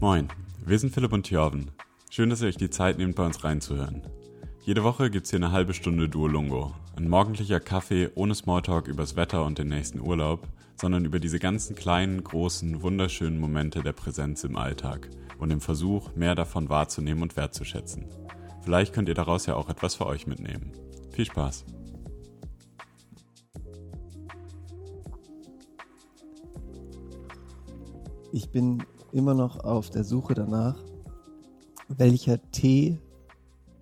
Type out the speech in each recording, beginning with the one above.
Moin, wir sind Philipp und Thjörven. Schön, dass ihr euch die Zeit nehmt, bei uns reinzuhören. Jede Woche gibt's hier eine halbe Stunde Duolungo. Ein morgendlicher Kaffee ohne Smalltalk übers Wetter und den nächsten Urlaub, sondern über diese ganzen kleinen, großen, wunderschönen Momente der Präsenz im Alltag und dem Versuch, mehr davon wahrzunehmen und wertzuschätzen. Vielleicht könnt ihr daraus ja auch etwas für euch mitnehmen. Viel Spaß! Ich bin immer noch auf der Suche danach, welcher Tee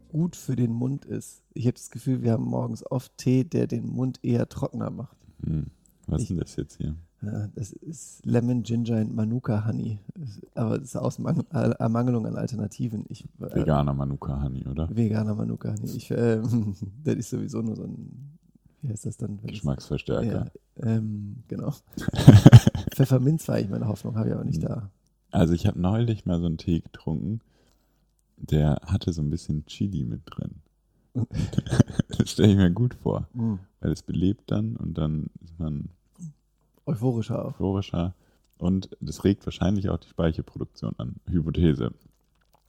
gut für den Mund ist. Ich habe das Gefühl, wir haben morgens oft Tee, der den Mund eher trockener macht. Hm. Was Ich- ist denn das jetzt hier? Ja, das ist Lemon Ginger and Manuka Honey. Aber das ist aus Mang äh, Ermangelung an Alternativen. Ich, äh, Veganer Manuka Honey, oder? Veganer Manuka Honey. Ich, ähm, das ist sowieso nur so ein, wie heißt das dann? Geschmacksverstärker. Ja, ähm, genau. Pfefferminz war ich meine Hoffnung, habe ich aber nicht Hm. da. Also ich habe neulich mal so einen Tee getrunken, der hatte so ein bisschen Chili mit drin. das stelle ich mir gut vor, Hm. weil es belebt dann und dann ist man Euphorischer euphorischer und das regt wahrscheinlich auch die Speicherproduktion an. Hypothese.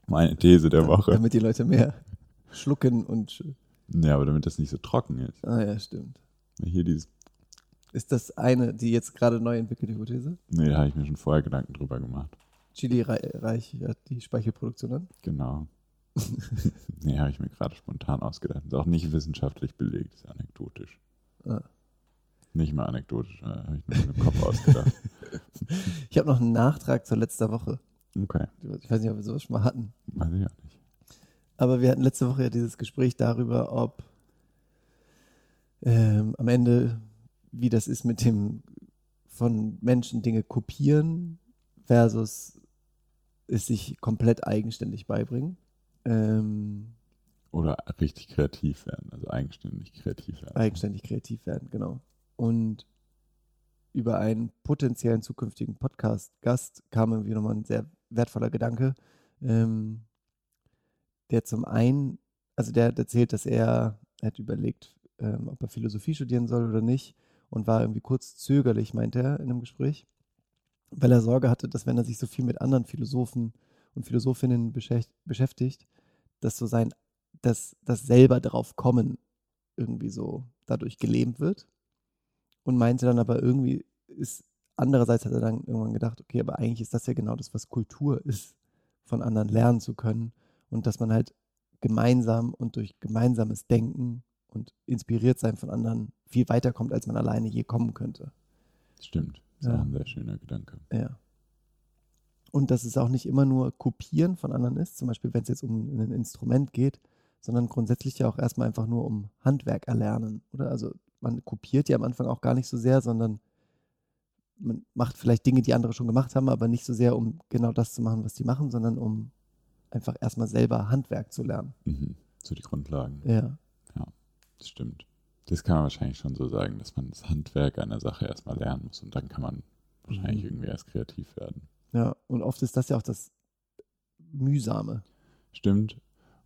Meine These der Woche. Damit die Leute mehr schlucken und. Ja, aber damit das nicht so trocken ist. Ah ja, stimmt. Hier dieses, Ist das eine, die jetzt gerade neu entwickelte Hypothese? nee, da habe ich mir schon vorher Gedanken drüber gemacht. Chili rei- reichert die Speicherproduktion an? Genau. nee, habe ich mir gerade spontan ausgedacht. Ist auch nicht wissenschaftlich belegt, ist anekdotisch. Ah. Nicht mal anekdotisch, äh, habe ich mir im Kopf ausgedacht. Ich habe noch einen Nachtrag zur letzten Woche. Okay, Ich weiß nicht, ob wir sowas schon mal hatten. weiß ich auch nicht. Aber wir hatten letzte Woche ja dieses Gespräch darüber, ob ähm, am Ende, wie das ist mit dem von Menschen Dinge kopieren versus es sich komplett eigenständig beibringen. Ähm, Oder richtig kreativ werden, also eigenständig kreativ werden. eigenständig kreativ werden, genau. Und über einen potenziellen zukünftigen Podcast-Gast kam irgendwie nochmal ein sehr wertvoller Gedanke, ähm, der zum einen, also der hat erzählt, dass er, er hat überlegt, ähm, ob er Philosophie studieren soll oder nicht und war irgendwie kurz zögerlich, meinte er in einem Gespräch, weil er Sorge hatte, dass wenn er sich so viel mit anderen Philosophen und Philosophinnen beschäft- beschäftigt, dass so sein, dass das selber drauf kommen irgendwie so dadurch gelähmt wird. Und meinte dann aber irgendwie ist, andererseits hat er dann irgendwann gedacht, okay, aber eigentlich ist das ja genau das, was Kultur ist, von anderen lernen zu können und dass man halt gemeinsam und durch gemeinsames Denken und inspiriert sein von anderen viel weiterkommt, als man alleine je kommen könnte. Stimmt, das ist Ja. auch ein sehr schöner Gedanke. Ja. Und dass es auch nicht immer nur Kopieren von anderen ist, zum Beispiel wenn es jetzt um ein Instrument geht, sondern grundsätzlich ja auch erstmal einfach nur um Handwerk erlernen, oder? Also man kopiert ja am Anfang auch gar nicht so sehr, sondern man macht vielleicht Dinge, die andere schon gemacht haben, aber nicht so sehr, um genau das zu machen, was die machen, sondern um einfach erstmal selber Handwerk zu lernen. Mhm. So die Grundlagen, Ja. das stimmt. Das kann man wahrscheinlich schon so sagen, dass man das Handwerk einer Sache erstmal lernen muss und dann kann man wahrscheinlich Mhm. irgendwie erst kreativ werden. Ja, und oft ist das ja auch das Mühsame. Stimmt.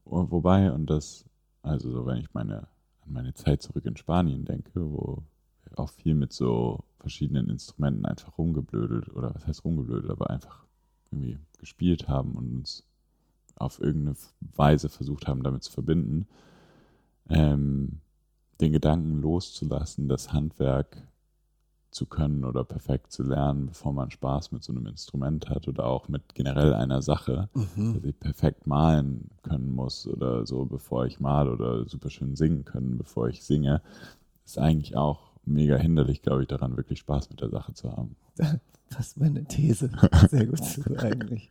Wo- Wobei, und das, also so, wenn ich meine, an meine Zeit zurück in Spanien denke, wo wir auch viel mit so verschiedenen Instrumenten einfach rumgeblödelt, oder was heißt rumgeblödelt, aber einfach irgendwie gespielt haben und uns auf irgendeine Weise versucht haben, damit zu verbinden, ähm, den Gedanken loszulassen, das Handwerk zu können oder perfekt zu lernen, bevor man Spaß mit so einem Instrument hat oder auch mit generell einer Sache dass ich perfekt malen können muss oder so, bevor ich male oder super schön singen können, bevor ich singe, ist eigentlich auch mega hinderlich, glaube ich, daran wirklich Spaß mit der Sache zu haben. Das ist meine These. Sehr gut eigentlich.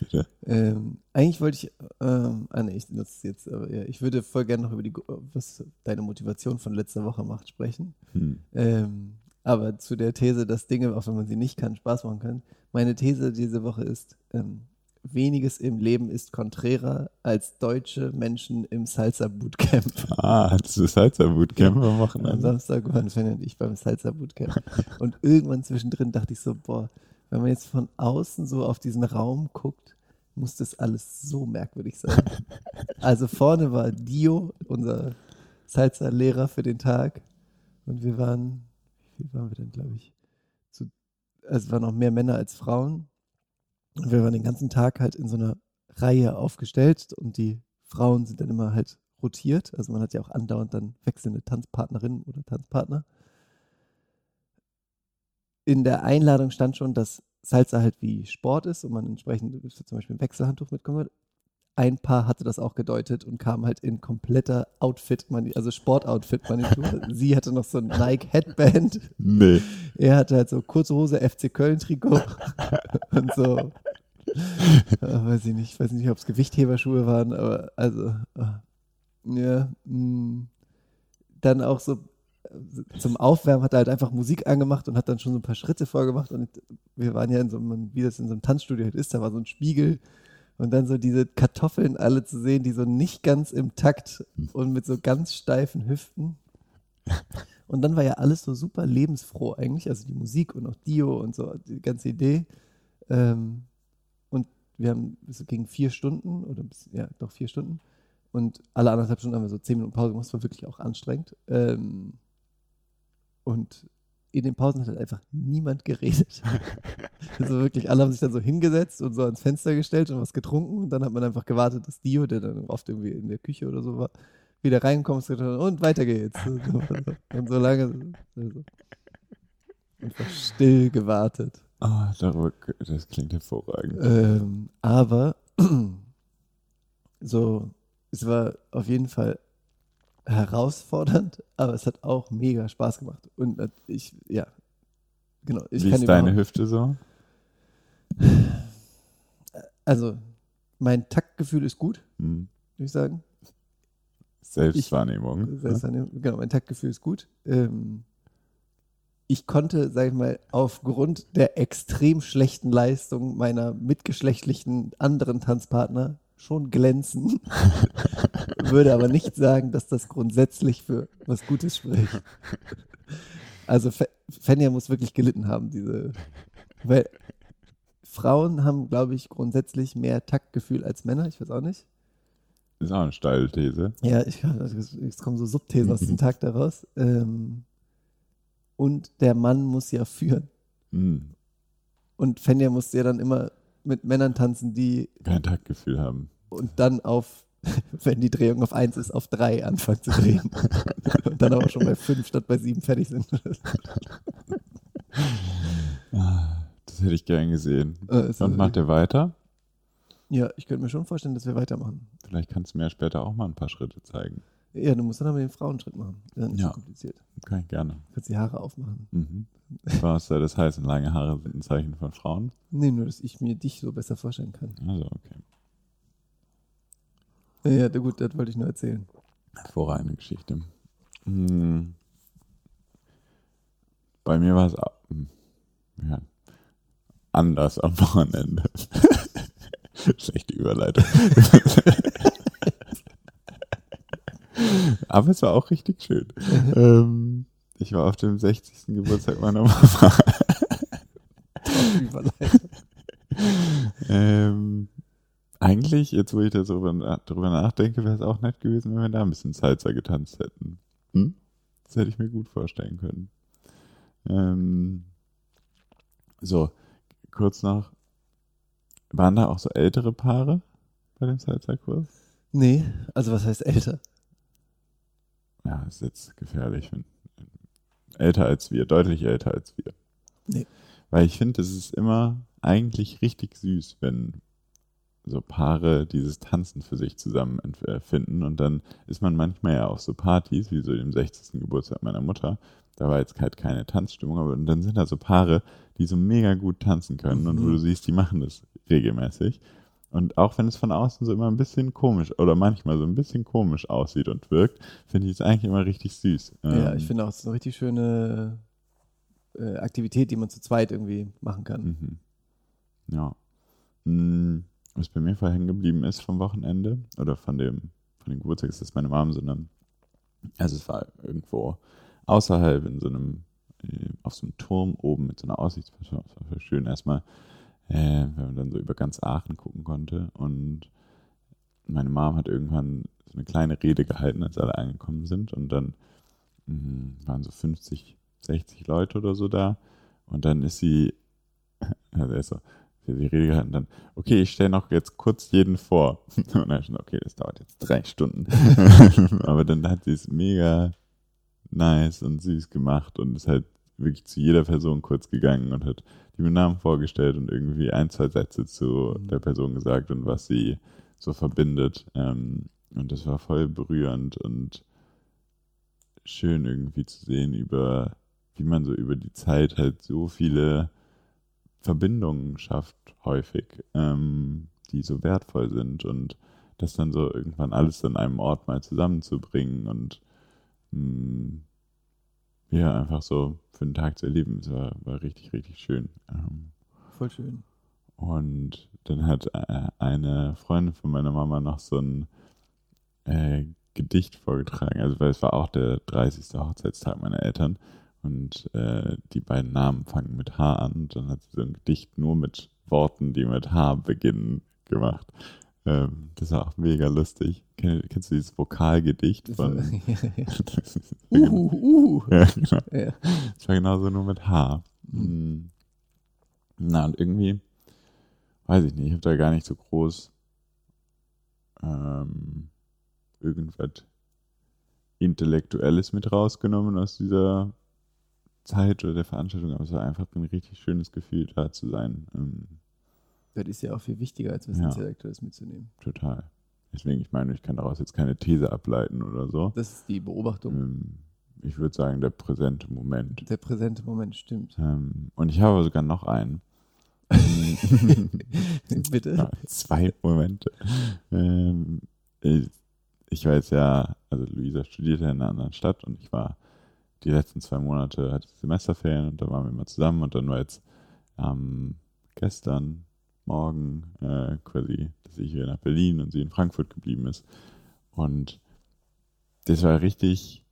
Bitte? Ähm, eigentlich wollte ich, ähm, ah nee, ich nutze es jetzt, aber ja, ich würde voll gerne noch über die, was deine Motivation von letzter Woche macht, sprechen. Hm. Ähm, aber zu der These, dass Dinge, auch wenn man sie nicht kann, Spaß machen können. Meine These diese Woche ist, ähm, weniges im Leben ist konträrer als deutsche Menschen im Salsa Bootcamp. Ah, ist Salsa Bootcamp am Am Wochenende. Samstag waren Fan und ich beim Salsa Bootcamp. Und irgendwann zwischendrin dachte ich so, boah, wenn man jetzt von außen so auf diesen Raum guckt, muss das alles so merkwürdig sein. Also vorne war Dio, unser Salsa-Lehrer für den Tag. Und wir waren, wie viel waren wir denn, glaube ich? Zu, also es waren noch mehr Männer als Frauen. Und wir waren den ganzen Tag halt in so einer Reihe aufgestellt und die Frauen sind dann immer halt rotiert. Also man hat ja auch andauernd dann wechselnde Tanzpartnerinnen oder Tanzpartner. In der Einladung stand schon, dass Salsa halt wie Sport ist und man entsprechend zum Beispiel ein Wechselhandtuch mitkommen wird. Ein Paar hatte das auch gedeutet und kam halt in kompletter Outfit, also Sportoutfit-Manitur. Sie hatte noch so ein Nike-Headband. Nee. Er hatte halt so kurze Hose, FC Köln-Trikot und so ja, weiß ich nicht, weiß nicht, ob es Gewichtheberschuhe waren, aber also, ah, ja, mh. Mm, dann auch so äh, zum Aufwärmen hat er halt einfach Musik angemacht und hat dann schon so ein paar Schritte vorgemacht und wir waren ja in so einem, wie das in so einem Tanzstudio halt ist, da war so ein Spiegel und dann so diese Kartoffeln alle zu sehen, die so nicht ganz im Takt und mit so ganz steifen Hüften. Und dann war ja alles so super lebensfroh eigentlich, also die Musik und auch Dio und so, die ganze Idee. Ähm, wir haben bis gegen vier Stunden oder bis, ja, doch vier Stunden. Und alle anderthalb Stunden haben wir so zehn Minuten Pause gemacht. Das war wirklich auch anstrengend. Und in den Pausen hat halt einfach niemand geredet. also wirklich, alle haben sich dann so hingesetzt und so ans Fenster gestellt und was getrunken. Und dann hat man einfach gewartet, dass Dio, der dann oft irgendwie in der Küche oder so war, wieder reinkommt und weiter geht's. und so lange. Also, einfach still gewartet. Ah, darüber, das klingt hervorragend. Ähm, aber so, es war auf jeden Fall herausfordernd, aber es hat auch mega Spaß gemacht. Und ich, ja, genau. Ich Wie ist deine Hüfte so? Also, mein Taktgefühl ist gut, hm. würde ich sagen. Selbstwahrnehmung. Ich, Selbstwahrnehmung, genau, mein Taktgefühl ist gut. Ähm, ich konnte, sag ich mal, aufgrund der extrem schlechten Leistung meiner mitgeschlechtlichen anderen Tanzpartner schon glänzen, würde aber nicht sagen, dass das grundsätzlich für was Gutes spricht. Also Fenja muss wirklich gelitten haben, diese, weil Frauen haben, glaube ich, grundsätzlich mehr Taktgefühl als Männer, ich weiß auch nicht. Ist auch eine steile These. Ja, ich, es kommen so Subthesen aus dem Tag daraus. Ähm, und der Mann muss ja führen. Mhm. Und Fenja musste ja dann immer mit Männern tanzen, die kein Taktgefühl haben. Und dann auf, wenn die Drehung auf eins ist, auf drei anfangen zu drehen. und dann aber schon bei fünf statt bei sieben fertig sind. Ah, das hätte ich gern gesehen. Äh, und macht er weiter? Ja, ich könnte mir schon vorstellen, dass wir weitermachen. Vielleicht kannst du mir später auch mal ein paar Schritte zeigen. Ja, du musst dann aber den Frauenschritt machen. Das ist ja. so kompliziert. Okay, gerne. Du kannst die Haare aufmachen. Mhm. Was soll das heißen? Lange Haare sind ein Zeichen von Frauen? Nee, nur, dass ich mir dich so besser vorstellen kann. Also, okay. Ja, gut, das wollte ich nur erzählen. Hervorragende Geschichte. Hm. Bei mir war es hm, ja, anders am Wochenende. Schlechte Überleitung. Aber es war auch richtig schön. ähm, ich war auf dem 60. Geburtstag meiner Mama. ähm, eigentlich, jetzt wo ich darüber, darüber nachdenke, wäre es auch nett gewesen, wenn wir da ein bisschen Salsa getanzt hätten. Hm? Das hätte ich mir gut vorstellen können. Ähm, so, kurz noch. Waren da auch so ältere Paare bei dem Salsa-Kurs? Nee, also was heißt älter? Ja, ist jetzt gefährlich. Älter als wir, deutlich älter als wir. Nee. Weil ich finde, es ist immer eigentlich richtig süß, wenn so Paare dieses Tanzen für sich zusammen finden. Und dann ist man manchmal ja auf so Partys, wie so dem 60. Geburtstag meiner Mutter. Da war jetzt halt keine Tanzstimmung, aber dann sind da so Paare, die so mega gut tanzen können mhm. und wo du siehst, die machen das regelmäßig. Und auch wenn es von außen so immer ein bisschen komisch oder manchmal so ein bisschen komisch aussieht und wirkt, finde ich es eigentlich immer richtig süß. Ja, ähm, ich finde auch, es ist eine richtig schöne äh, Aktivität, die man zu zweit irgendwie machen kann. Mhm. Ja. Hm, was bei mir vorher hängen geblieben ist vom Wochenende oder von dem, von dem Geburtstag, ist das meine Mom, sondern also es war irgendwo außerhalb in so einem, äh, auf so einem Turm oben mit so einer Aussichtsplattform. Das war schön erstmal äh, wenn man dann so über ganz Aachen gucken konnte. Und meine Mom hat irgendwann so eine kleine Rede gehalten, als alle angekommen sind. Und dann mh, waren so 50, 60 Leute oder so da. Und dann ist sie, also ist so, der die Rede gehalten, dann, okay, ich stelle noch jetzt kurz jeden vor. Und dann schon, okay, das dauert jetzt drei Stunden. Aber dann hat sie es mega nice und süß gemacht und ist halt wirklich zu jeder Person kurz gegangen und hat die mit Namen vorgestellt und irgendwie ein, zwei Sätze zu Mhm. der Person gesagt und was sie so verbindet. Ähm, und das war voll berührend und schön irgendwie zu sehen, über wie man so über die Zeit halt so viele Verbindungen schafft, häufig, ähm, die so wertvoll sind und das dann so irgendwann alles an einem Ort mal zusammenzubringen und mh, ja, einfach so für einen Tag zu erleben, es war, war richtig, richtig schön. Ähm, Voll schön. und dann hat äh, eine Freundin von meiner Mama noch so ein äh, Gedicht vorgetragen. Also, weil es war auch der 30. Hochzeitstag meiner Eltern. Und äh, die beiden Namen fangen mit H an. Und dann hat sie so ein Gedicht nur mit Worten, die mit H beginnen, gemacht. Ähm, das war auch mega lustig. Kenn, kennst du dieses Vokalgedicht Das von. das ja, genau. uh, uh. ja, genau. Ja. Es war genauso nur mit H. Mhm. Hm. Na, und irgendwie, weiß ich nicht, ich habe da gar nicht so groß ähm, irgendwas Intellektuelles mit rausgenommen aus dieser Zeit oder der Veranstaltung, aber es war einfach ein richtig schönes Gefühl, da zu sein. Ähm, Das ist ja auch viel wichtiger, als was Ja. Intellektuelles mitzunehmen. total. Deswegen, ich meine, ich kann daraus jetzt keine These ableiten oder so. Das ist die Beobachtung. Ähm, ich würde sagen, der präsente Moment. Der präsente Moment stimmt. Ähm, und ich habe sogar noch einen. Bitte. Ja, zwei Momente. Ähm, ich, ich war jetzt ja, also Luisa studierte in einer anderen Stadt und ich war die letzten zwei Monate, hatte Semesterferien und da waren wir immer zusammen und dann war jetzt ähm, gestern Morgen äh, quasi, dass ich hier nach Berlin und sie in Frankfurt geblieben ist. Und das war richtig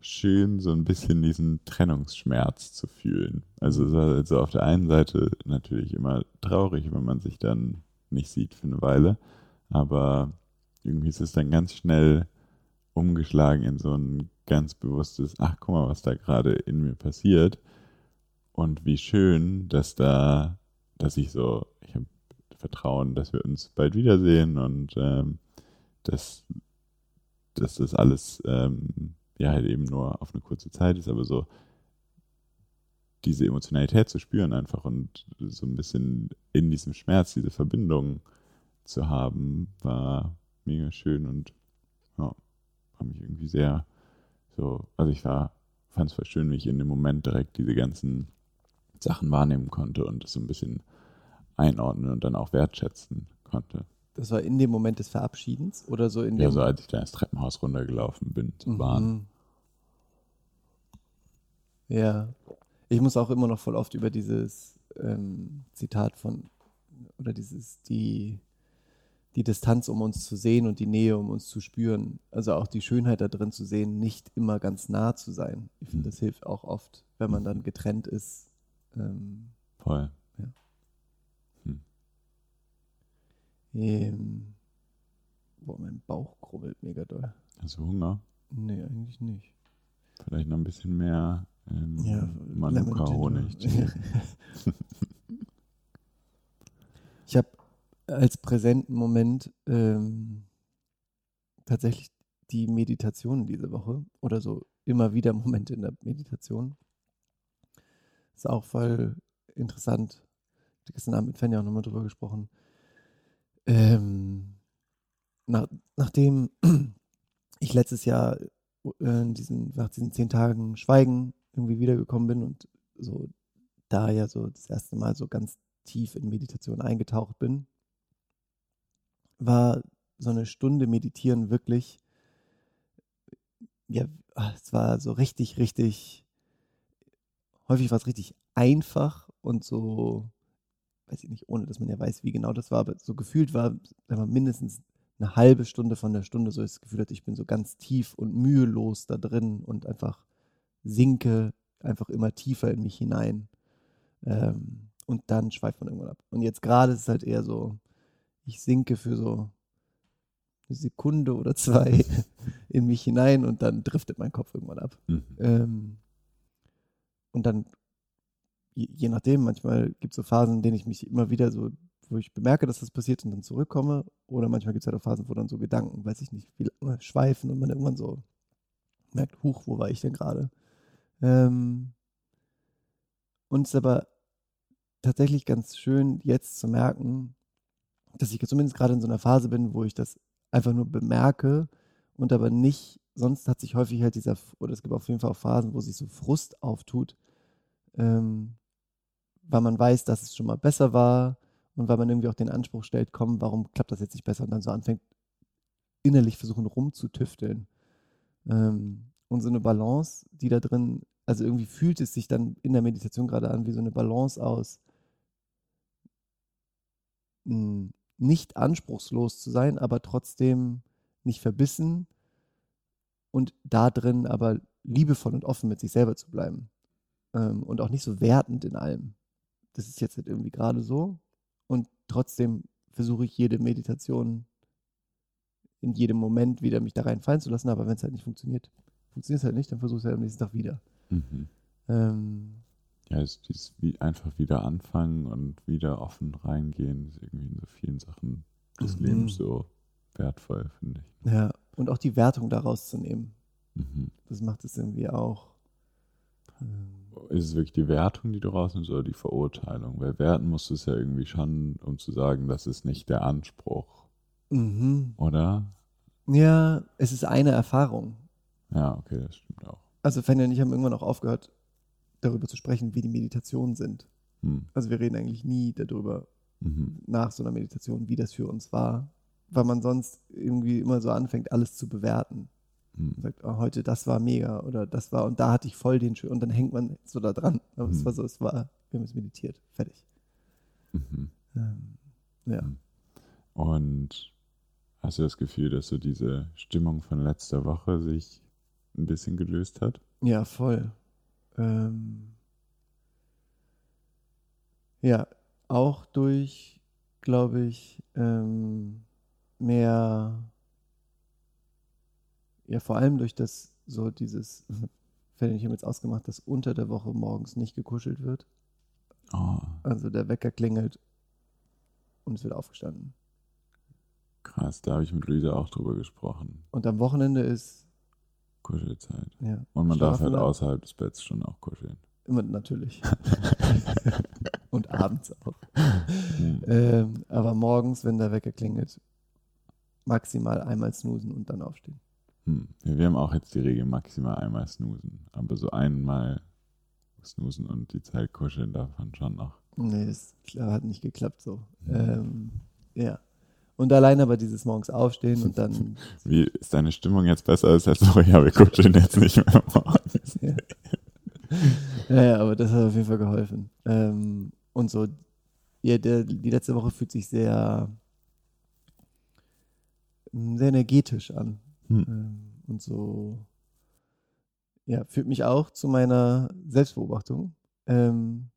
schön, so ein bisschen diesen Trennungsschmerz zu fühlen. Also es war also auf der einen Seite natürlich immer traurig, wenn man sich dann nicht sieht für eine Weile, aber irgendwie ist es dann ganz schnell umgeschlagen in so ein ganz bewusstes, ach guck mal, was da gerade in mir passiert und wie schön, dass da, dass ich so, Vertrauen, dass wir uns bald wiedersehen und ähm, dass, dass das alles ähm, ja halt eben nur auf eine kurze Zeit ist, aber so diese Emotionalität zu spüren einfach und so ein bisschen in diesem Schmerz diese Verbindung zu haben, war mega schön und ja, war mich irgendwie sehr so, also ich war, fand es voll schön, wie ich in dem Moment direkt diese ganzen Sachen wahrnehmen konnte und das so ein bisschen einordnen und dann auch wertschätzen konnte. Das war in dem Moment des Verabschiedens oder so in dem Ja, so als ich da ins Treppenhaus runtergelaufen bin zur Bahn. Mhm. Ja, ich muss auch immer noch voll oft über dieses ähm, Zitat von, oder dieses, die, die Distanz, um uns zu sehen und die Nähe, um uns zu spüren, also auch die Schönheit da drin zu sehen, nicht immer ganz nah zu sein. Ich finde, das hilft auch oft, wenn man dann getrennt ist. Ähm, Voll. Ähm, boah, mein Bauch grubbelt mega doll. Hast du Hunger? Nee, eigentlich nicht. Vielleicht noch ein bisschen mehr ähm, Ja, Manuka-Honig. Ich habe als präsenten Moment ähm, tatsächlich die Meditation diese Woche oder so immer wieder Momente in der Meditation. Ist auch voll interessant. Ich habe gestern Abend mit Fenja auch nochmal drüber gesprochen. Ähm, nach, nachdem ich letztes Jahr äh, diesen, nach diesen zehn Tagen Schweigen irgendwie wiedergekommen bin und so da ja so das erste Mal so ganz tief in Meditation eingetaucht bin, war so eine Stunde Meditieren wirklich, ja, es war so richtig, richtig, häufig war es richtig einfach und so, weiß ich nicht, ohne dass man ja weiß, wie genau das war, aber so gefühlt war, sagen wir, mindestens eine halbe Stunde von der Stunde so das Gefühl hatte, ich bin so ganz tief und mühelos da drin und einfach sinke einfach immer tiefer in mich hinein. Ähm, und dann schweift man irgendwann ab. Und jetzt gerade ist es halt eher so, ich sinke für so eine Sekunde oder zwei in mich hinein und dann driftet mein Kopf irgendwann ab. Mhm. Ähm, und dann je, nachdem, manchmal gibt es so Phasen, in denen ich mich immer wieder so, wo ich bemerke, dass das passiert und dann zurückkomme. Oder manchmal gibt es halt auch Phasen, wo dann so Gedanken, weiß ich nicht, wie lange schweifen und man irgendwann so merkt, huch, wo war ich denn gerade? Ähm, und es ist aber tatsächlich ganz schön, jetzt zu merken, dass ich zumindest gerade in so einer Phase bin, wo ich das einfach nur bemerke und aber nicht, sonst hat sich häufig halt dieser, oder es gibt auf jeden Fall auch Phasen, wo sich so Frust auftut, ähm, weil man weiß, dass es schon mal besser war und weil man irgendwie auch den Anspruch stellt, komm, warum klappt das jetzt nicht besser und dann so anfängt, innerlich versuchen rumzutüfteln. Ähm, und so eine Balance, die da drin, also irgendwie fühlt es sich dann in der Meditation gerade an wie so eine Balance aus, hm, nicht anspruchslos zu sein, aber trotzdem nicht verbissen und da drin aber liebevoll und offen mit sich selber zu bleiben ähm, und auch nicht so wertend in allem. Das ist jetzt halt irgendwie gerade so und trotzdem versuche ich jede Meditation in jedem Moment wieder mich da reinfallen zu lassen, aber wenn es halt nicht funktioniert, funktioniert es halt nicht, dann versuche ich es halt am nächsten Tag wieder. Mhm. Ähm, ja, es ist wie einfach wieder anfangen und wieder offen reingehen, ist irgendwie in so vielen Sachen des mhm. Lebens so wertvoll, finde ich. Ja, und auch die Wertung daraus zu nehmen. Mhm. Das macht es irgendwie auch. Ist es wirklich die Wertung, die du rausnimmst, oder die Verurteilung? Weil werten musst du es ja irgendwie schon, um zu sagen, das ist nicht der Anspruch. Mhm. Oder? Ja, es ist eine Erfahrung. Ja, okay, das stimmt auch. Also Fanny und ich haben irgendwann auch aufgehört, darüber zu sprechen, wie die Meditationen sind. Hm. Also wir reden eigentlich nie darüber mhm. nach so einer Meditation, wie das für uns war, weil man sonst irgendwie immer so anfängt, alles zu bewerten. Mhm. Sagt, oh, heute das war mega oder das war und da hatte ich voll den schön und dann hängt man so da dran. Aber mhm. es war so, es war, wir haben es meditiert, fertig. Mhm. Ähm, ja. Mhm. Und hast du das Gefühl, dass so diese Stimmung von letzter Woche sich ein bisschen gelöst hat? Ja, voll. Ähm, ja, auch durch, glaube ich, ähm, mehr ja, vor allem durch das, so dieses, Fälle, ich habe jetzt ausgemacht, dass unter der Woche morgens nicht gekuschelt wird. Oh. Also der Wecker klingelt und es wird aufgestanden. Krass, da habe ich mit Luisa auch drüber gesprochen. Und am Wochenende ist Kuschelzeit. Ja. Und man darf halt außerhalb des Betts schon auch kuscheln. Immer natürlich. und abends auch. Hm. Ähm, aber morgens, wenn der Wecker klingelt, maximal einmal snoosen und dann aufstehen. Hm. Wir haben auch jetzt die Regel maximal einmal snoosen. Aber so einmal snoosen und die Zeit kuscheln davon schon noch. Nee, das hat nicht geklappt so. Mhm. Ähm, ja. Und allein aber dieses morgens aufstehen und dann. Wie ist deine Stimmung jetzt besser als letzte Woche? Ja, wir kuscheln jetzt nicht mehr morgens. ja. ja, ja, aber das hat auf jeden Fall geholfen. Ähm, und so, ja, der, die letzte Woche fühlt sich sehr, sehr energetisch an. Hm. Ähm, und so, ja, führt mich auch zu meiner Selbstbeobachtung. Ähm,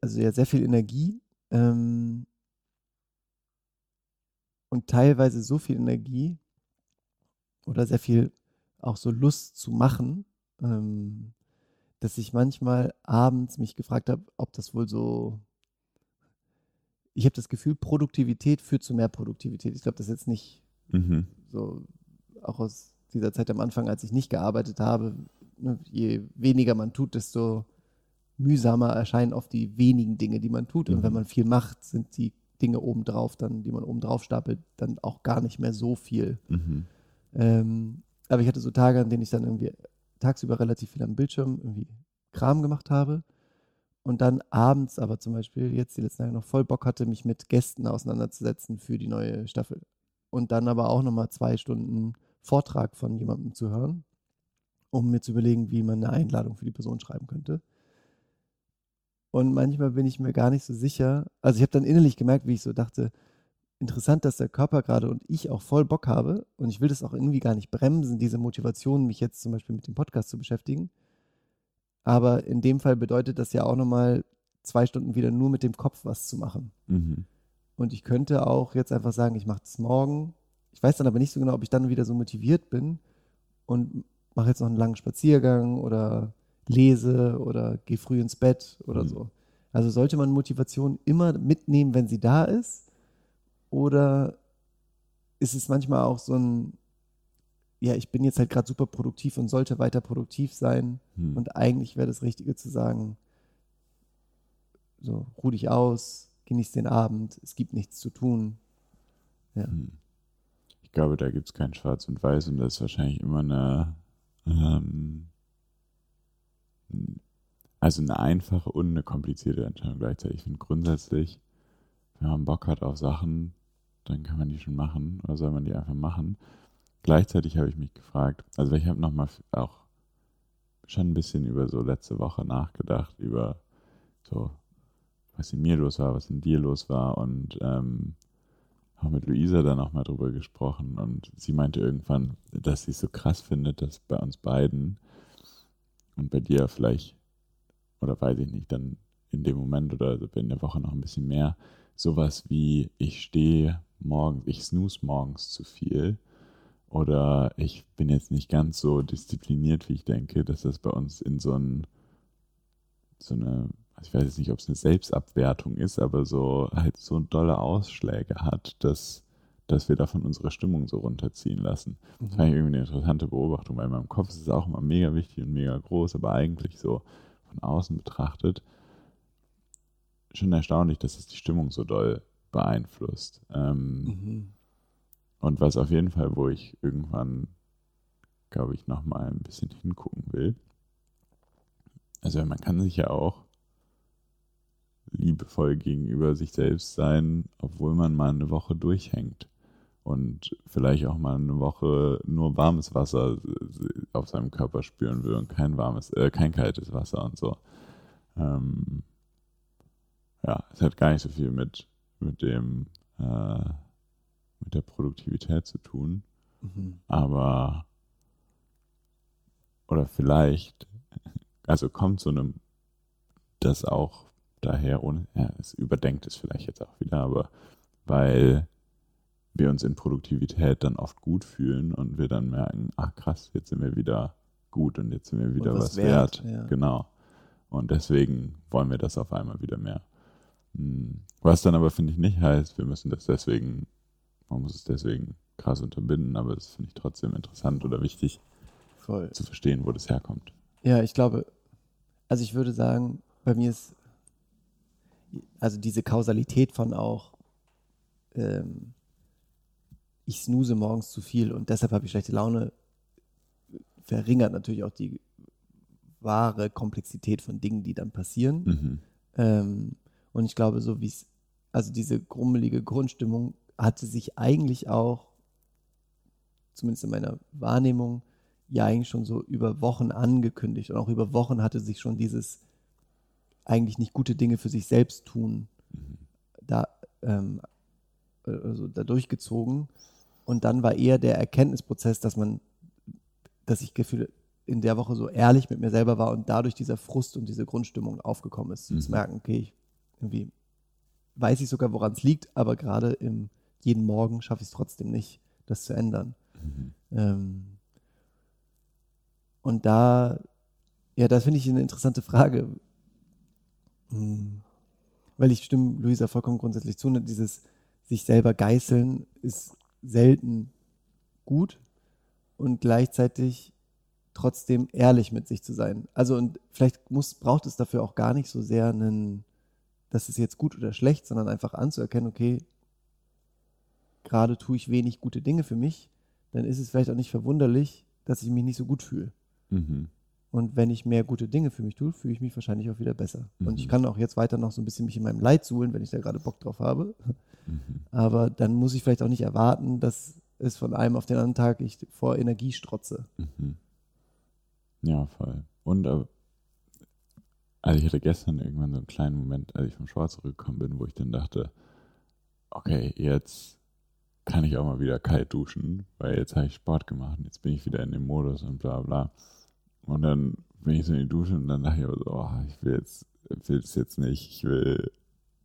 also ja, sehr viel Energie ähm, und teilweise so viel Energie oder sehr viel auch so Lust zu machen, ähm, dass ich manchmal abends mich gefragt habe, ob das wohl so. Ich habe das Gefühl, Produktivität führt zu mehr Produktivität. Ich glaube, das ist jetzt nicht mhm. So auch aus dieser Zeit am Anfang, als ich nicht gearbeitet habe, ne, je weniger man tut, desto mühsamer erscheinen oft die wenigen Dinge, die man tut. Und mhm. wenn man viel macht, sind die Dinge obendrauf, dann, die man obendrauf stapelt, dann auch gar nicht mehr so viel. Mhm. Ähm, aber ich hatte so Tage, an denen ich dann irgendwie tagsüber relativ viel am Bildschirm irgendwie Kram gemacht habe und dann abends aber zum Beispiel jetzt die letzten Tage noch voll Bock hatte, mich mit Gästen auseinanderzusetzen für die neue Staffel und dann aber auch nochmal zwei Stunden Vortrag von jemandem zu hören, um mir zu überlegen, wie man eine Einladung für die Person schreiben könnte. Und manchmal bin ich mir gar nicht so sicher. Also ich habe dann innerlich gemerkt, wie ich so dachte, interessant, dass der Körper gerade und ich auch voll Bock habe. Und ich will das auch irgendwie gar nicht bremsen, diese Motivation, mich jetzt zum Beispiel mit dem Podcast zu beschäftigen. Aber in dem Fall bedeutet das ja auch nochmal zwei Stunden wieder nur mit dem Kopf was zu machen. Mhm. Und ich könnte auch jetzt einfach sagen, ich mache das morgen. Ich weiß dann aber nicht so genau, ob ich dann wieder so motiviert bin und mache jetzt noch einen langen Spaziergang oder lese oder gehe früh ins Bett oder Mhm. so. Also sollte man Motivation immer mitnehmen, wenn sie da ist? Oder ist es manchmal auch so ein, ja, ich bin jetzt halt gerade super produktiv und sollte weiter produktiv sein Hm. und eigentlich wäre das Richtige zu sagen, so, ruh dich aus, genieß den Abend, es gibt nichts zu tun. Ja. Hm. Ich glaube, da gibt es kein Schwarz und Weiß und das ist wahrscheinlich immer eine, ähm, also eine einfache und eine komplizierte Entscheidung gleichzeitig. Ich finde grundsätzlich, wenn man Bock hat auf Sachen, dann kann man die schon machen oder soll man die einfach machen. Gleichzeitig habe ich mich gefragt, also ich habe nochmal auch schon ein bisschen über so letzte Woche nachgedacht, über so, was in mir los war, was in dir los war. Und ähm, auch mit Luisa dann auch mal drüber gesprochen. Und sie meinte irgendwann, dass sie es so krass findet, dass bei uns beiden und bei dir vielleicht, oder weiß ich nicht, dann in dem Moment oder in der Woche noch ein bisschen mehr, sowas wie ich stehe morgens, ich snooze morgens zu viel. Oder ich bin jetzt nicht ganz so diszipliniert, wie ich denke, dass das bei uns in so ein so eine, ich weiß jetzt nicht, ob es eine Selbstabwertung ist, aber so halt so dolle Ausschläge hat, dass, dass wir davon unsere Stimmung so runterziehen lassen. Das fand ich irgendwie eine interessante Beobachtung, weil in meinem Kopf ist es auch immer mega wichtig und mega groß, aber eigentlich so von außen betrachtet schon erstaunlich, dass es die Stimmung so doll beeinflusst. Ähm, Mhm. und was auf jeden Fall, wo ich irgendwann, glaube ich, nochmal ein bisschen hingucken will. Also man kann sich ja auch liebevoll gegenüber sich selbst sein, obwohl man mal eine Woche durchhängt. Und vielleicht auch mal eine Woche nur warmes Wasser auf seinem Körper spüren will und kein warmes, äh, kein kaltes Wasser und so. Ähm, ja, es hat gar nicht so viel mit, mit dem, äh, mit der Produktivität zu tun. Mhm. Aber, oder vielleicht, also kommt so einem, das auch daher, ohne, ja, es überdenkt es vielleicht jetzt auch wieder, aber weil wir uns in Produktivität dann oft gut fühlen und wir dann merken, ach krass, jetzt sind wir wieder gut und jetzt sind wir wieder was, was wert. wert, ja. Genau. Und deswegen wollen wir das auf einmal wieder mehr. Hm. Was dann aber, finde ich, nicht heißt, wir müssen das deswegen, man muss es deswegen krass unterbinden, aber das finde ich trotzdem interessant oder wichtig Voll. zu verstehen, wo das herkommt. Ja, ich glaube, also ich würde sagen, bei mir ist also diese Kausalität von auch, ähm, ich snooze morgens zu viel und deshalb habe ich schlechte Laune, verringert natürlich auch die wahre Komplexität von Dingen, die dann passieren. Mhm. Ähm, und ich glaube, so wie es, also diese grummelige Grundstimmung hatte sich eigentlich auch, zumindest in meiner Wahrnehmung, ja eigentlich schon so über Wochen angekündigt. Und auch über Wochen hatte sich schon dieses eigentlich nicht gute Dinge für sich selbst tun, Mhm. da, ähm, also da durchgezogen. Und dann war eher der Erkenntnisprozess, dass man, dass ich Gefühle in der Woche so ehrlich mit mir selber war und dadurch dieser Frust und diese Grundstimmung aufgekommen ist. Mhm. Zu merken, okay, ich irgendwie weiß ich sogar, woran es liegt, aber gerade im jeden Morgen schaffe ich es trotzdem nicht, das zu ändern. Mhm. Ähm, und da, ja, das finde ich eine interessante Frage. Hm. Weil ich stimme Luisa vollkommen grundsätzlich zu. ne, Dieses sich selber geißeln ist selten gut und gleichzeitig trotzdem ehrlich mit sich zu sein. Also und vielleicht muss, braucht es dafür auch gar nicht so sehr einen, das ist jetzt gut oder schlecht, sondern einfach anzuerkennen, okay, gerade tue ich wenig gute Dinge für mich, dann ist es vielleicht auch nicht verwunderlich, dass ich mich nicht so gut fühle. Mhm. Und wenn ich mehr gute Dinge für mich tue, fühle ich mich wahrscheinlich auch wieder besser. Und ich Mhm. kann auch jetzt weiter noch so ein bisschen mich in meinem Leid suhlen, wenn ich da gerade Bock drauf habe. Mhm. Aber dann muss ich vielleicht auch nicht erwarten, dass es von einem auf den anderen Tag ich vor Energie strotze. Mhm. Ja, voll. Und äh, also ich hatte gestern irgendwann so einen kleinen Moment, als ich vom Sport zurückgekommen bin, wo ich dann dachte, okay, jetzt kann ich auch mal wieder kalt duschen, weil jetzt habe ich Sport gemacht und jetzt bin ich wieder in dem Modus und bla bla. Und dann bin ich so in die Dusche und dann dachte ich aber so, oh, ich will jetzt, will es jetzt nicht, ich will,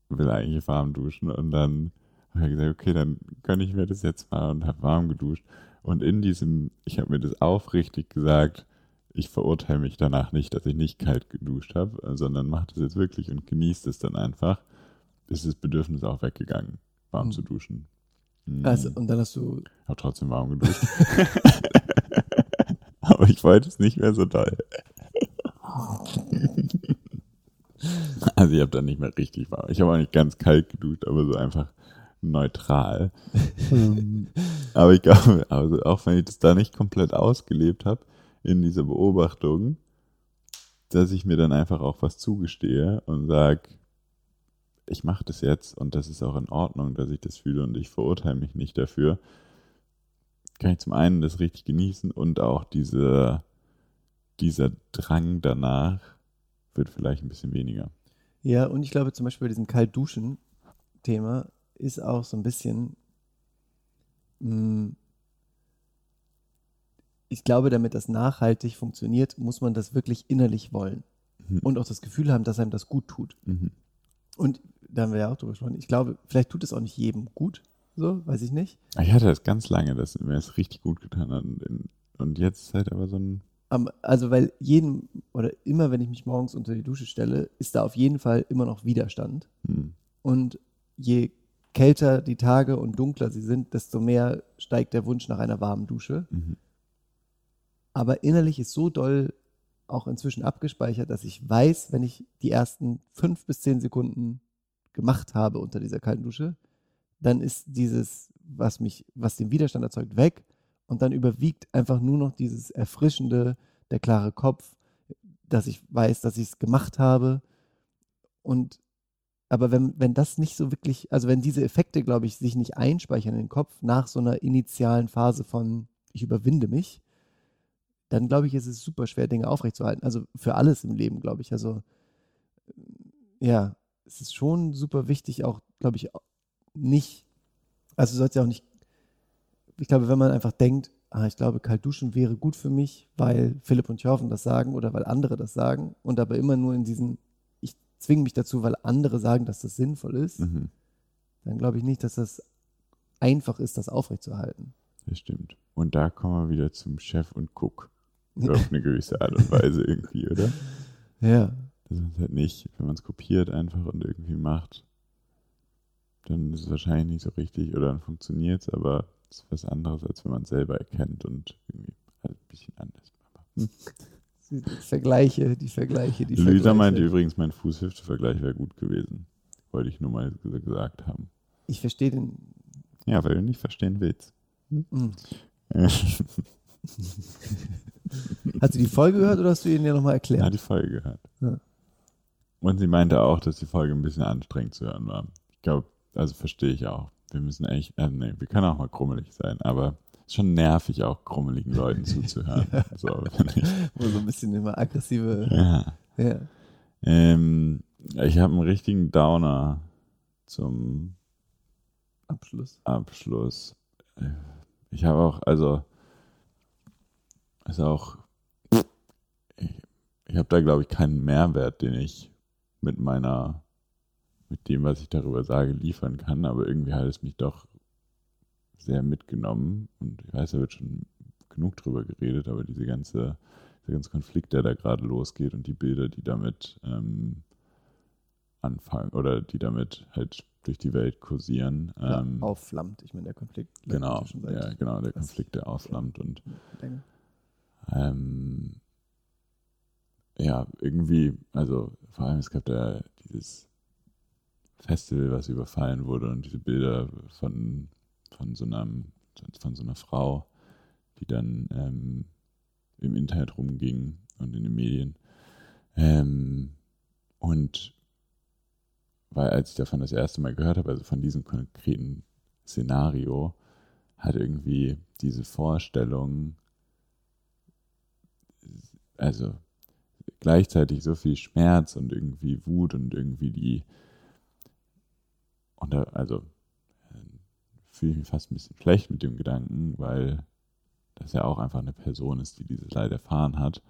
will eigentlich warm duschen und dann habe ich gesagt, okay, dann gönne ich mir das jetzt mal und habe warm geduscht. Und in diesem, ich habe mir das aufrichtig gesagt, ich verurteile mich danach nicht, dass ich nicht kalt geduscht habe, sondern mache das jetzt wirklich und genieße es dann einfach, ist das Bedürfnis auch weggegangen, warm Mhm. zu duschen. Mhm. Also, und dann hast du, habe trotzdem warm geduscht. Ich wollte es nicht mehr so doll. Also ich habe dann nicht mehr richtig warm. Ich habe auch nicht ganz kalt geduscht, aber so einfach neutral. aber ich glaube, also auch wenn ich das da nicht komplett ausgelebt habe in dieser Beobachtung, dass ich mir dann einfach auch was zugestehe und sage, ich mache das jetzt und das ist auch in Ordnung, dass ich das fühle und ich verurteile mich nicht dafür, kann ich zum einen das richtig genießen und auch diese, dieser Drang danach wird vielleicht ein bisschen weniger. ja, und ich glaube zum Beispiel bei diesem Kaltduschen-Thema ist auch so ein bisschen, mh, ich glaube, damit das nachhaltig funktioniert, muss man das wirklich innerlich wollen Mhm. und auch das Gefühl haben, dass einem das gut tut. Mhm. Und da haben wir ja auch drüber gesprochen. Ich glaube, vielleicht tut es auch nicht jedem gut, so, weiß ich nicht. Ich hatte das ganz lange, dass mir das richtig gut getan hat. Und, und jetzt ist halt aber so ein. Also, weil jeden oder immer, wenn ich mich morgens unter die Dusche stelle, ist da auf jeden Fall immer noch Widerstand. Hm, Und je kälter die Tage und dunkler sie sind, desto mehr steigt der Wunsch nach einer warmen Dusche. mhm. Aber innerlich ist so doll auch inzwischen abgespeichert, dass ich weiß, wenn ich die ersten fünf bis zehn Sekunden gemacht habe unter dieser kalten Dusche, dann ist dieses, was mich, was den Widerstand erzeugt, weg und dann überwiegt einfach nur noch dieses erfrischende, der klare Kopf, dass ich weiß, dass ich es gemacht habe und aber wenn, wenn das nicht so wirklich, also wenn diese Effekte, glaube ich, sich nicht einspeichern in den Kopf nach so einer initialen Phase von ich überwinde mich, dann glaube ich, ist es super schwer, Dinge aufrechtzuerhalten. Also für alles im Leben, glaube ich. Also ja, es ist schon super wichtig, auch, glaube ich, nicht, also du sollst ja auch nicht, ich glaube, wenn man einfach denkt, ah, ich glaube, kalt duschen wäre gut für mich, weil Philipp und Jörgen das sagen oder weil andere das sagen und aber immer nur in diesen, ich zwinge mich dazu, weil andere sagen, dass das sinnvoll ist, Mhm. dann glaube ich nicht, dass das einfach ist, das aufrechtzuerhalten. Das stimmt. Und da kommen wir wieder zum Chef und Cook. Auf eine gewisse Art und Weise irgendwie, oder? Ja, Dass man es halt nicht, wenn man es kopiert einfach und irgendwie macht, dann ist es wahrscheinlich nicht so richtig oder dann funktioniert es, aber es ist was anderes, als wenn man es selber erkennt und irgendwie halt ein bisschen anders. Hm. die Vergleiche, die Vergleiche, die Vergleiche. meinte übrigens, mein Fuß-Hüfte-Vergleich wäre gut gewesen. Wollte ich nur mal ges- gesagt haben. Ich verstehe den. Ja, weil du nicht verstehen willst. Mm. Hast du die Folge gehört oder hast du ihn ja nochmal Ja, erklärt? die Folge gehört. Ja. Und sie meinte auch, dass die Folge ein bisschen anstrengend zu hören war. Ich glaube, also verstehe ich auch. Wir müssen echt, äh, nee, wir können auch mal krummelig sein, aber es ist schon nervig, auch krummeligen Leuten zuzuhören. So, finde ich. Wo so ein bisschen immer aggressive. Ja. Ja. Ähm, ich habe einen richtigen Downer zum Abschluss. Abschluss. Ich habe auch, also, ist auch, ich, ich habe da, glaube ich, keinen Mehrwert, den ich mit meiner, mit dem, was ich darüber sage, liefern kann, aber irgendwie hat es mich doch sehr mitgenommen und ich weiß, da wird schon genug drüber geredet, aber diese ganze, der ganze Konflikt, der da gerade losgeht und die Bilder, die damit ähm, anfangen oder die damit halt durch die Welt kursieren. Ja, Ähm, aufflammt. Ich meine, der Konflikt. Genau, ja genau, der Konflikt, der aufflammt und ähm, ja, irgendwie, also vor allem es gab da dieses Festival, was überfallen wurde und diese Bilder von, von so einem, von so einer Frau, die dann ähm, im Internet rumging und in den Medien. Ähm, und weil als ich davon das erste Mal gehört habe, also von diesem konkreten Szenario, hat irgendwie diese Vorstellung, also gleichzeitig so viel Schmerz und irgendwie Wut und irgendwie die, und da, also äh, fühle ich mich fast ein bisschen schlecht mit dem Gedanken, weil das ja auch einfach eine Person ist, die dieses Leid erfahren hat,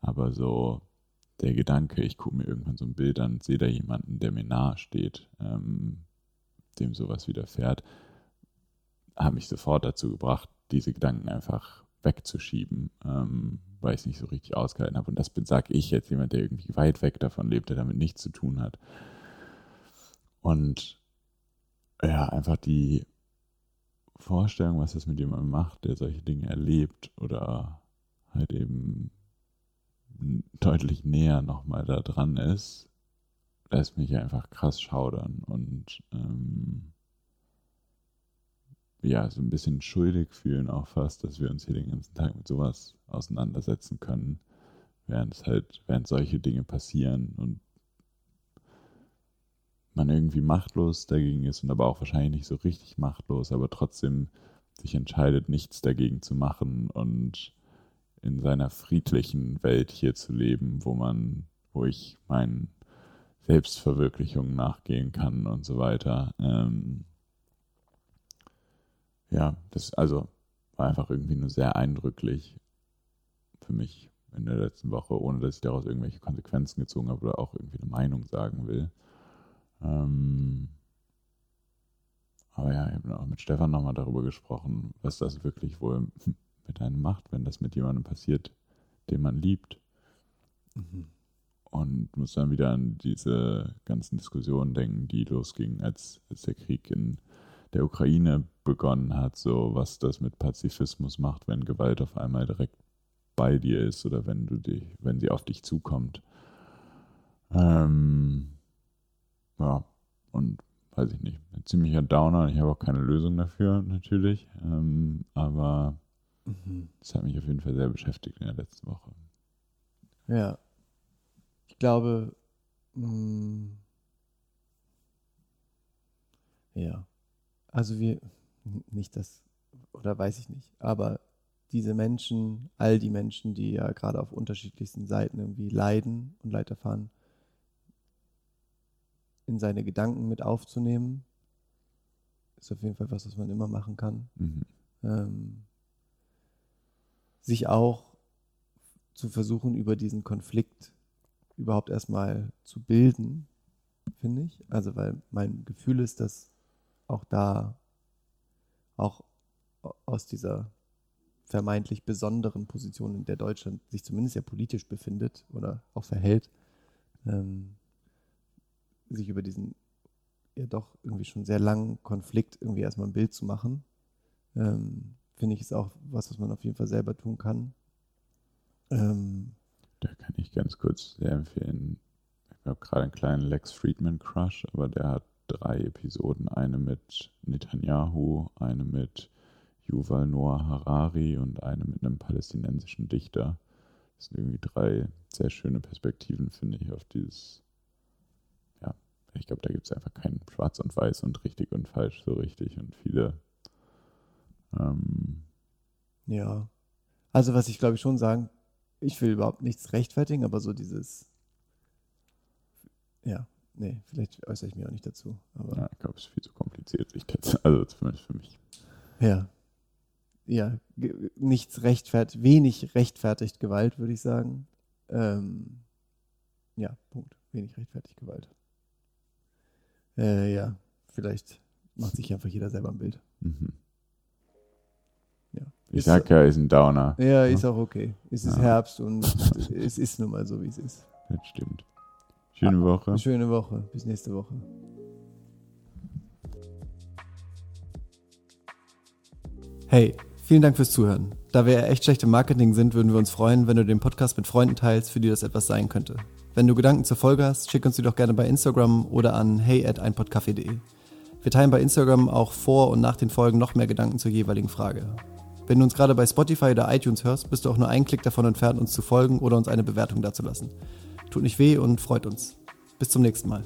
aber so der Gedanke, ich gucke mir irgendwann so ein Bild an sehe da jemanden, der mir nahe steht, ähm, dem sowas widerfährt, hat mich sofort dazu gebracht, diese Gedanken einfach wegzuschieben, ähm, weil ich es nicht so richtig ausgehalten habe. Und das sage ich jetzt, jemand, der irgendwie weit weg davon lebt, der damit nichts zu tun hat. Und ja, einfach die Vorstellung, was das mit jemandem macht, der solche Dinge erlebt oder halt eben deutlich näher nochmal da dran ist, lässt mich einfach krass schaudern und ähm, ja, so ein bisschen schuldig fühlen auch fast, dass wir uns hier den ganzen Tag mit sowas auseinandersetzen können, während es halt, während solche Dinge passieren und man irgendwie machtlos dagegen ist und aber auch wahrscheinlich nicht so richtig machtlos, aber trotzdem sich entscheidet, nichts dagegen zu machen und in seiner friedlichen Welt hier zu leben, wo man, wo ich meinen Selbstverwirklichungen nachgehen kann und so weiter. Ähm, ja, das also war einfach irgendwie nur sehr eindrücklich für mich in der letzten Woche, ohne dass ich daraus irgendwelche Konsequenzen gezogen habe oder auch irgendwie eine Meinung sagen will. Ähm, aber ja, ich habe auch mit Stefan nochmal darüber gesprochen, was das wirklich wohl mit einem macht, wenn das mit jemandem passiert, den man liebt. Mhm. Und muss dann wieder an diese ganzen Diskussionen denken, die losgingen, als, als der Krieg in der Ukraine begonnen hat, so was das mit Pazifismus macht, wenn Gewalt auf einmal direkt bei dir ist oder wenn du dich, wenn sie auf dich zukommt. Ähm, ja, und weiß ich nicht, ein ziemlicher Downer. Ich habe auch keine Lösung dafür, natürlich. Ähm, aber mhm. das hat mich auf jeden Fall sehr beschäftigt in der letzten Woche. Ja. Ich glaube, mh, mm, ja. Also wir, nicht das, oder weiß ich nicht, aber diese Menschen, all die Menschen, die ja gerade auf unterschiedlichsten Seiten irgendwie leiden und Leid erfahren, in seine Gedanken mit aufzunehmen, ist auf jeden Fall was, was man immer machen kann. Mhm. Ähm, sich auch zu versuchen, über diesen Konflikt überhaupt erstmal zu bilden, finde ich. Also, weil mein Gefühl ist, dass auch da, auch aus dieser vermeintlich besonderen Position, in der Deutschland sich zumindest ja politisch befindet oder auch verhält, ähm, sich über diesen ja doch irgendwie schon sehr langen Konflikt irgendwie erstmal ein Bild zu machen, ähm, finde ich ist auch was, was man auf jeden Fall selber tun kann. Ähm, da kann ich ganz kurz sehr empfehlen. Ich habe gerade einen kleinen Lex Friedman Crush, aber der hat drei Episoden. Eine mit Netanyahu, eine mit Yuval Noah Harari und eine mit einem palästinensischen Dichter. Das sind irgendwie drei sehr schöne Perspektiven, finde ich, auf dieses. Ich glaube, da gibt es einfach kein Schwarz und Weiß und richtig und falsch so richtig und viele. Ähm, ja. Also, was ich glaube ich schon sagen, ich will überhaupt nichts rechtfertigen, aber so dieses. Ja, Nee, vielleicht äußere ich mich auch nicht dazu. Aber ja, ich glaube, es ist viel zu kompliziert, jetzt, also zumindest für mich. Ja. Ja, nichts rechtfertigt, wenig rechtfertigt Gewalt, würde ich sagen. Ähm, ja, Punkt. Wenig rechtfertigt Gewalt. Äh, ja, vielleicht macht sich einfach jeder selber ein Bild. Mhm. Ja. Ich sag ja, ist ein Downer. Ja, ist auch okay. Es ist ja. Herbst und es ist nun mal so, wie es ist. Das stimmt. Schöne Woche. Schöne Woche. Bis nächste Woche. Hey, vielen Dank fürs Zuhören. Da wir ja echt schlecht im Marketing sind, würden wir uns freuen, wenn du den Podcast mit Freunden teilst, für die das etwas sein könnte. Wenn du Gedanken zur Folge hast, schick uns die doch gerne bei Instagram oder an hey at einpodcafé.de. Wir teilen bei Instagram auch vor und nach den Folgen noch mehr Gedanken zur jeweiligen Frage. Wenn du uns gerade bei Spotify oder iTunes hörst, bist du auch nur einen Klick davon entfernt, uns zu folgen oder uns eine Bewertung dazulassen. Tut nicht weh und freut uns. Bis zum nächsten Mal.